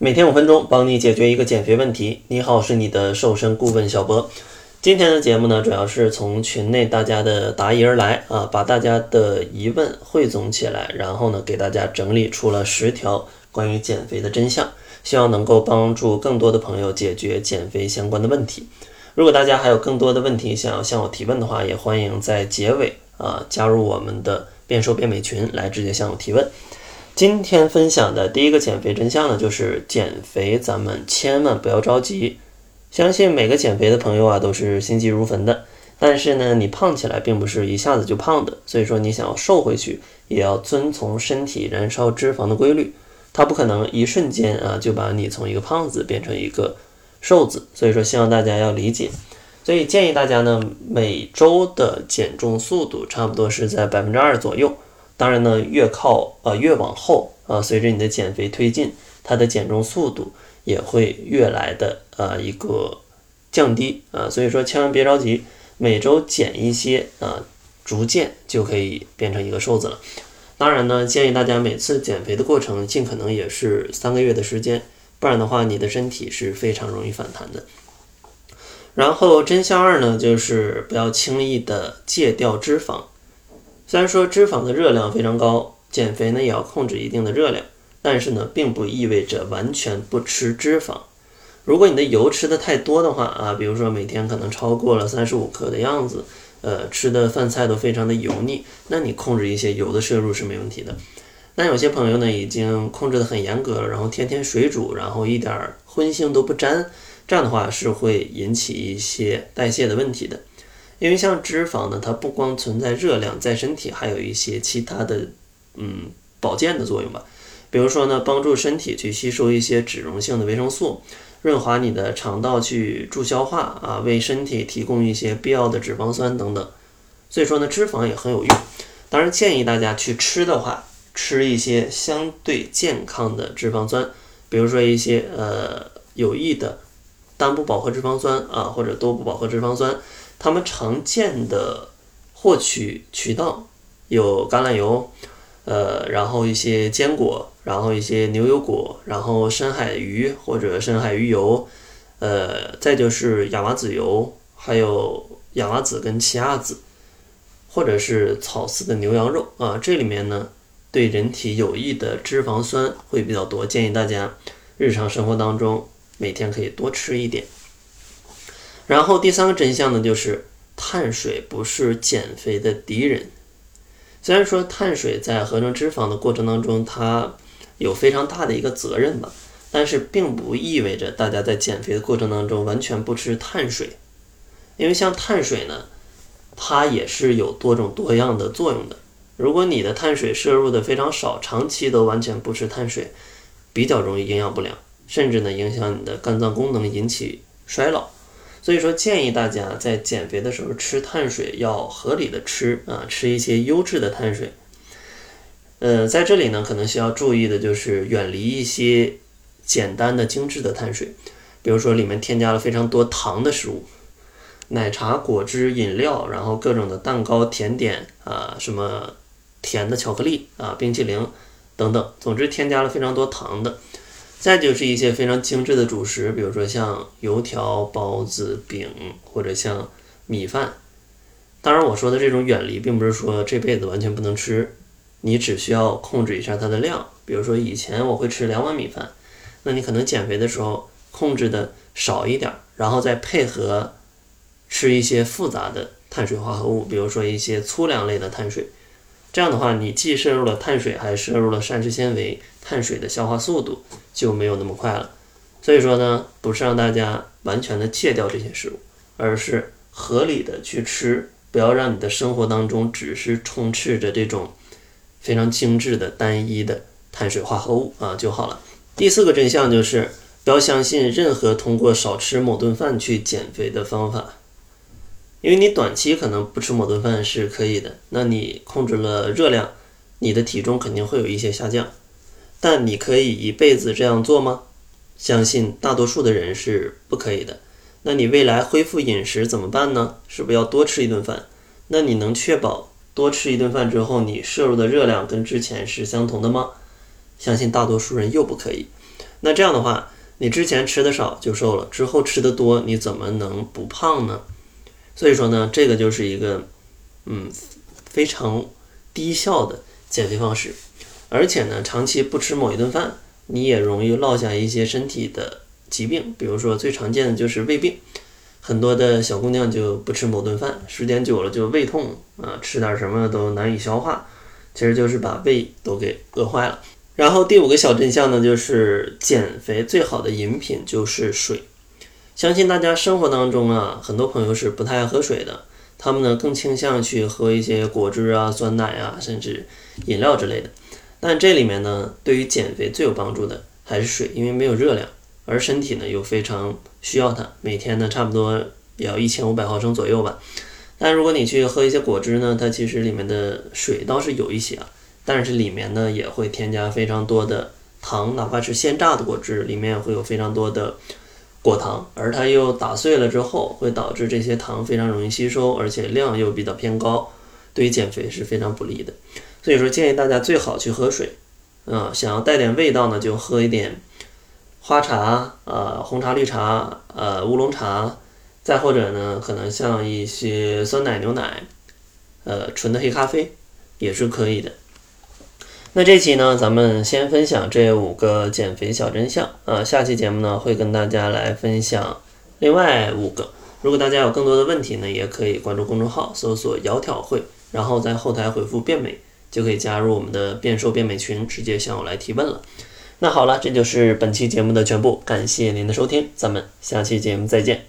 每天五分钟，帮你解决一个减肥问题。你好，我是你的瘦身顾问小博。今天的节目呢，主要是从群内大家的答疑而来啊，把大家的疑问汇总起来，然后呢，给大家整理出了十条关于减肥的真相，希望能够帮助更多的朋友解决减肥相关的问题。如果大家还有更多的问题想要向我提问的话，也欢迎在结尾啊加入我们的变瘦变美群，来直接向我提问。今天分享的第一个减肥真相呢，就是减肥咱们千万不要着急。相信每个减肥的朋友啊，都是心急如焚的。但是呢，你胖起来并不是一下子就胖的，所以说你想要瘦回去，也要遵从身体燃烧脂肪的规律，它不可能一瞬间啊就把你从一个胖子变成一个瘦子。所以说，希望大家要理解。所以建议大家呢，每周的减重速度差不多是在百分之二左右。当然呢，越靠呃越往后啊，随着你的减肥推进，它的减重速度也会越来的呃一个降低啊，所以说千万别着急，每周减一些啊，逐渐就可以变成一个瘦子了。当然呢，建议大家每次减肥的过程尽可能也是三个月的时间，不然的话你的身体是非常容易反弹的。然后真相二呢，就是不要轻易的戒掉脂肪。虽然说脂肪的热量非常高，减肥呢也要控制一定的热量，但是呢，并不意味着完全不吃脂肪。如果你的油吃的太多的话啊，比如说每天可能超过了三十五克的样子，呃，吃的饭菜都非常的油腻，那你控制一些油的摄入是没问题的。那有些朋友呢，已经控制的很严格了，然后天天水煮，然后一点荤腥都不沾，这样的话是会引起一些代谢的问题的。因为像脂肪呢，它不光存在热量，在身体还有一些其他的，嗯，保健的作用吧。比如说呢，帮助身体去吸收一些脂溶性的维生素，润滑你的肠道去助消化啊，为身体提供一些必要的脂肪酸等等。所以说呢，脂肪也很有用。当然建议大家去吃的话，吃一些相对健康的脂肪酸，比如说一些呃有益的单不饱和脂肪酸啊，或者多不饱和脂肪酸。他们常见的获取渠道有橄榄油，呃，然后一些坚果，然后一些牛油果，然后深海鱼或者深海鱼油，呃，再就是亚麻籽油，还有亚麻籽跟奇亚籽，或者是草饲的牛羊肉啊，这里面呢对人体有益的脂肪酸会比较多，建议大家日常生活当中每天可以多吃一点。然后第三个真相呢，就是碳水不是减肥的敌人。虽然说碳水在合成脂肪的过程当中，它有非常大的一个责任吧，但是并不意味着大家在减肥的过程当中完全不吃碳水。因为像碳水呢，它也是有多种多样的作用的。如果你的碳水摄入的非常少，长期都完全不吃碳水，比较容易营养不良，甚至呢影响你的肝脏功能，引起衰老。所以说，建议大家在减肥的时候吃碳水要合理的吃啊，吃一些优质的碳水。呃，在这里呢，可能需要注意的就是远离一些简单的精致的碳水，比如说里面添加了非常多糖的食物，奶茶、果汁、饮料，然后各种的蛋糕、甜点啊，什么甜的巧克力啊、冰淇淋等等，总之添加了非常多糖的。再就是一些非常精致的主食，比如说像油条、包子、饼，或者像米饭。当然，我说的这种远离，并不是说这辈子完全不能吃，你只需要控制一下它的量。比如说以前我会吃两碗米饭，那你可能减肥的时候控制的少一点，然后再配合吃一些复杂的碳水化合物，比如说一些粗粮类的碳水。这样的话，你既摄入了碳水，还摄入了膳食纤维，碳水的消化速度就没有那么快了。所以说呢，不是让大家完全的戒掉这些食物，而是合理的去吃，不要让你的生活当中只是充斥着这种非常精致的单一的碳水化合物啊就好了。第四个真相就是，不要相信任何通过少吃某顿饭去减肥的方法。因为你短期可能不吃某顿饭是可以的，那你控制了热量，你的体重肯定会有一些下降。但你可以一辈子这样做吗？相信大多数的人是不可以的。那你未来恢复饮食怎么办呢？是不是要多吃一顿饭？那你能确保多吃一顿饭之后，你摄入的热量跟之前是相同的吗？相信大多数人又不可以。那这样的话，你之前吃的少就瘦了，之后吃的多，你怎么能不胖呢？所以说呢，这个就是一个嗯非常低效的减肥方式，而且呢，长期不吃某一顿饭，你也容易落下一些身体的疾病，比如说最常见的就是胃病。很多的小姑娘就不吃某顿饭，时间久了就胃痛啊，吃点什么都难以消化，其实就是把胃都给饿坏了。然后第五个小真相呢，就是减肥最好的饮品就是水。相信大家生活当中啊，很多朋友是不太爱喝水的，他们呢更倾向去喝一些果汁啊、酸奶啊，甚至饮料之类的。但这里面呢，对于减肥最有帮助的还是水，因为没有热量。而身体呢又非常需要它，每天呢差不多也要一千五百毫升左右吧。但如果你去喝一些果汁呢，它其实里面的水倒是有一些啊，但是里面呢也会添加非常多的糖，哪怕是鲜榨的果汁，里面也会有非常多的果糖，而它又打碎了之后，会导致这些糖非常容易吸收，而且量又比较偏高，对于减肥是非常不利的。所以说建议大家最好去喝水，啊，想要带点味道呢，就喝一点。花茶，呃，红茶、绿茶，呃，乌龙茶，再或者呢，可能像一些酸奶、牛奶，呃，纯的黑咖啡也是可以的。那这期呢，咱们先分享这五个减肥小真相，呃，下期节目呢会跟大家来分享另外五个。如果大家有更多的问题呢，也可以关注公众号，搜索“窈窕会”，然后在后台回复“变美”，就可以加入我们的变瘦变美群，直接向我来提问了。那好了，这就是本期节目的全部，感谢您的收听，咱们下期节目再见。